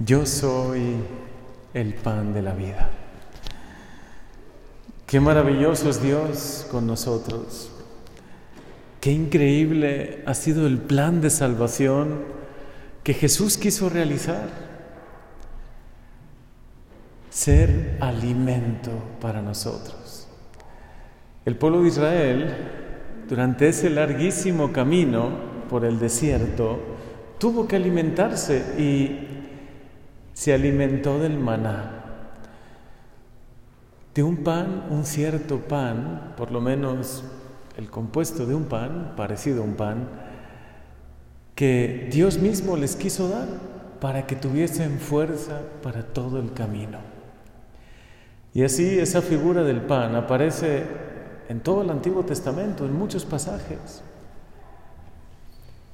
Yo soy el pan de la vida. Qué maravilloso es Dios con nosotros. Qué increíble ha sido el plan de salvación que Jesús quiso realizar. Ser alimento para nosotros. El pueblo de Israel, durante ese larguísimo camino por el desierto, tuvo que alimentarse y se alimentó del maná de un pan, un cierto pan, por lo menos el compuesto de un pan, parecido a un pan, que Dios mismo les quiso dar para que tuviesen fuerza para todo el camino. Y así esa figura del pan aparece en todo el Antiguo Testamento, en muchos pasajes.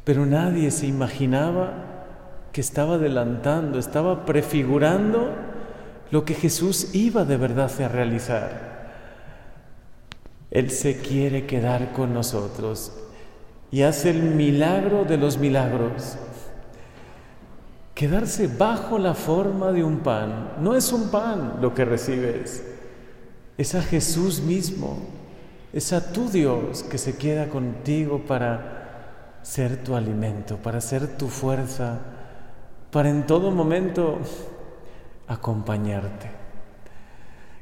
Pero nadie se imaginaba que estaba adelantando, estaba prefigurando lo que Jesús iba de verdad a realizar. Él se quiere quedar con nosotros y hace el milagro de los milagros. Quedarse bajo la forma de un pan. No es un pan lo que recibes, es a Jesús mismo, es a tu Dios que se queda contigo para ser tu alimento, para ser tu fuerza, para en todo momento acompañarte.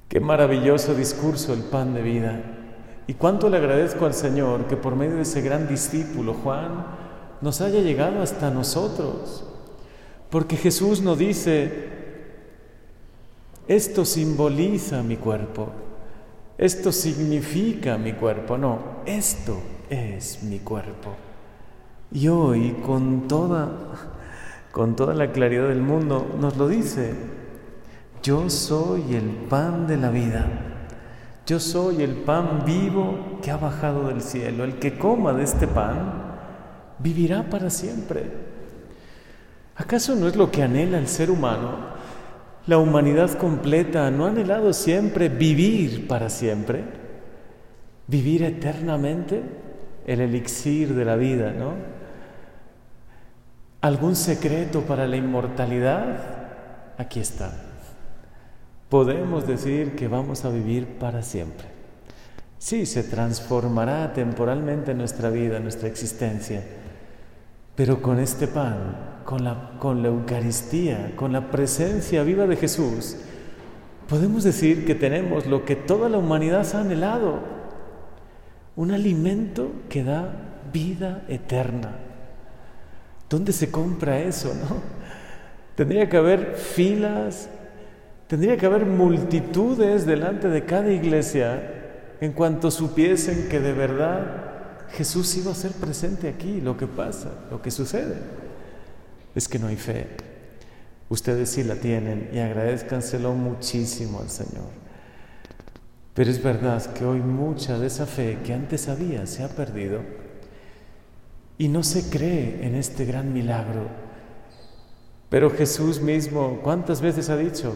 Qué maravilloso discurso el pan de vida. Y cuánto le agradezco al Señor que por medio de ese gran discípulo, Juan, nos haya llegado hasta nosotros. Porque Jesús nos dice, esto simboliza mi cuerpo, esto significa mi cuerpo, no, esto es mi cuerpo. Y hoy, con toda, con toda la claridad del mundo, nos lo dice, yo soy el pan de la vida. Yo soy el pan vivo que ha bajado del cielo. El que coma de este pan vivirá para siempre. ¿Acaso no es lo que anhela el ser humano? La humanidad completa no ha anhelado siempre vivir para siempre, vivir eternamente, el elixir de la vida, ¿no? ¿Algún secreto para la inmortalidad? Aquí está podemos decir que vamos a vivir para siempre. Sí, se transformará temporalmente nuestra vida, nuestra existencia, pero con este pan, con la, con la Eucaristía, con la presencia viva de Jesús, podemos decir que tenemos lo que toda la humanidad ha anhelado, un alimento que da vida eterna. ¿Dónde se compra eso, no? Tendría que haber filas Tendría que haber multitudes delante de cada iglesia en cuanto supiesen que de verdad Jesús iba a ser presente aquí. Lo que pasa, lo que sucede, es que no hay fe. Ustedes sí la tienen y agradezcanselo muchísimo al Señor. Pero es verdad que hoy mucha de esa fe que antes había se ha perdido y no se cree en este gran milagro. Pero Jesús mismo, ¿cuántas veces ha dicho?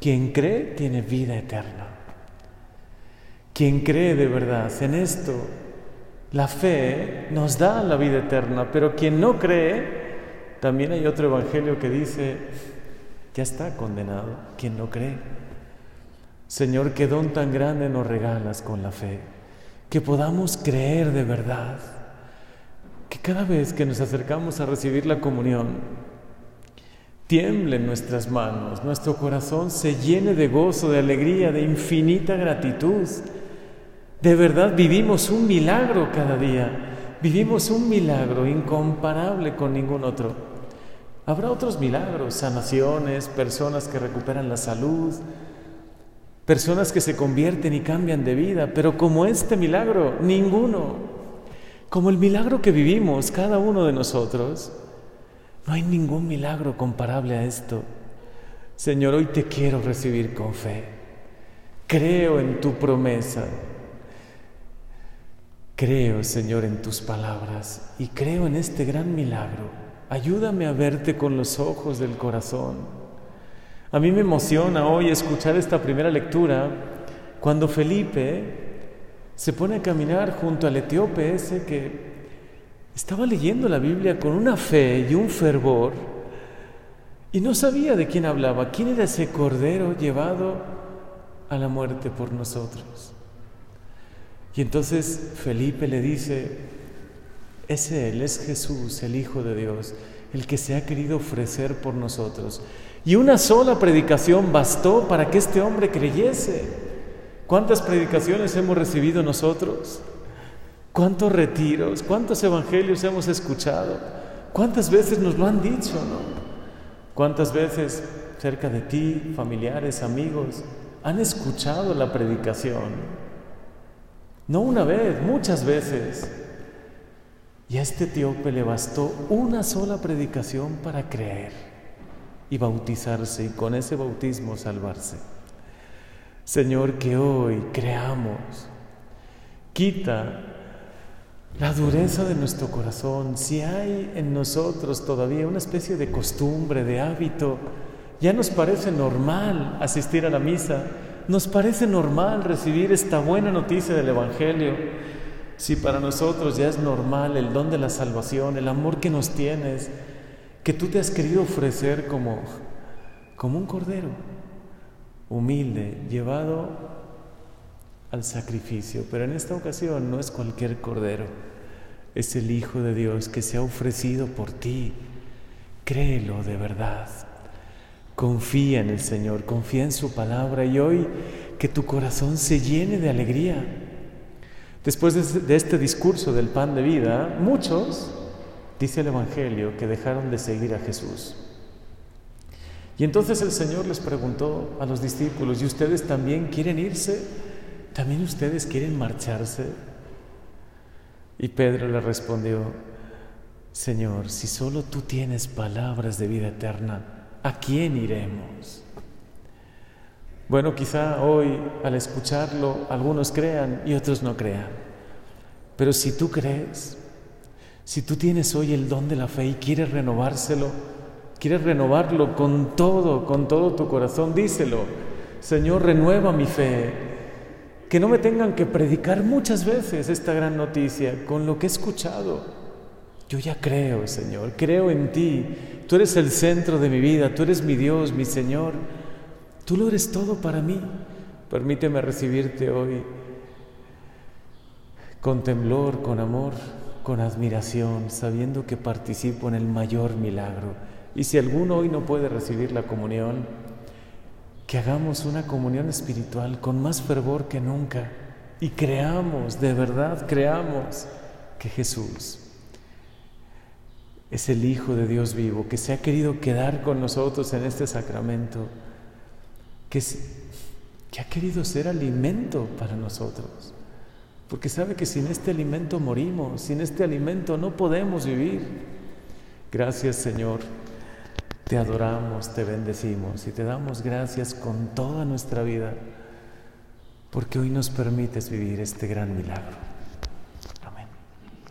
Quien cree tiene vida eterna. Quien cree de verdad en esto, la fe nos da la vida eterna, pero quien no cree, también hay otro evangelio que dice, ya está condenado, quien no cree. Señor, qué don tan grande nos regalas con la fe, que podamos creer de verdad, que cada vez que nos acercamos a recibir la comunión, tiemblen nuestras manos, nuestro corazón se llene de gozo, de alegría, de infinita gratitud. De verdad vivimos un milagro cada día, vivimos un milagro incomparable con ningún otro. Habrá otros milagros, sanaciones, personas que recuperan la salud, personas que se convierten y cambian de vida, pero como este milagro, ninguno. Como el milagro que vivimos cada uno de nosotros, no hay ningún milagro comparable a esto. Señor, hoy te quiero recibir con fe. Creo en tu promesa. Creo, Señor, en tus palabras y creo en este gran milagro. Ayúdame a verte con los ojos del corazón. A mí me emociona hoy escuchar esta primera lectura cuando Felipe se pone a caminar junto al etíope ese que estaba leyendo la Biblia con una fe y un fervor Y no sabía de quién hablaba, quién era ese cordero llevado a la muerte por nosotros. Y entonces Felipe le dice, es Él, es Jesús, el Hijo de Dios, el que se ha querido ofrecer por nosotros. Y una sola predicación bastó para que este hombre creyese. ¿Cuántas predicaciones hemos recibido nosotros? ¿Cuántos retiros? ¿Cuántos evangelios hemos escuchado? ¿Cuántas veces nos lo han dicho, no? ¿Cuántas veces cerca de ti, familiares, amigos, han escuchado la predicación? No una vez, muchas veces. Y a este etíope le bastó una sola predicación para creer y bautizarse y con ese bautismo salvarse. Señor, que hoy creamos. Quita la dureza de nuestro corazón. Si hay en nosotros todavía una especie de costumbre, de hábito, ya nos parece normal asistir a la misa, nos parece normal recibir esta buena noticia del Evangelio. Si para nosotros ya es normal el don de la salvación, el amor que nos tienes, que tú te has querido ofrecer como, como un cordero, humilde, llevado al sacrificio. Pero en esta ocasión no es cualquier cordero, es el Hijo de Dios que se ha ofrecido por ti. Créelo de verdad. Confía en el Señor, confía en su palabra y hoy que tu corazón se llene de alegría. Después de este discurso del pan de vida, muchos, dice el Evangelio, que dejaron de seguir a Jesús. Y entonces el Señor les preguntó a los discípulos, ¿y ustedes también quieren irse? ¿También ustedes quieren marcharse? Y Pedro le respondió, Señor, si solo tú tienes palabras de vida eterna, ¿a quién iremos? Bueno, quizá hoy al escucharlo algunos crean y otros no crean. Pero si tú crees, si tú tienes hoy el don de la fe y quieres renovárselo, quieres renovarlo con todo, con todo tu corazón, díselo. Señor, renueva mi fe. Que no me tengan que predicar muchas veces esta gran noticia con lo que he escuchado. Yo ya creo, Señor, creo en ti. Tú eres el centro de mi vida, tú eres mi Dios, mi Señor. Tú lo eres todo para mí. Permíteme recibirte hoy con temblor, con amor, con admiración, sabiendo que participo en el mayor milagro. Y si alguno hoy no puede recibir la comunión, que hagamos una comunión espiritual con más fervor que nunca. Y creamos, de verdad creamos que Jesús es el Hijo de Dios vivo, que se ha querido quedar con nosotros en este sacramento, que, que, ha querido ser alimento para nosotros, porque sabe que sin este alimento morimos, sin este alimento no podemos vivir. Gracias Señor, te adoramos, te bendecimos y te damos gracias con toda nuestra vida, porque hoy nos permites vivir este gran milagro.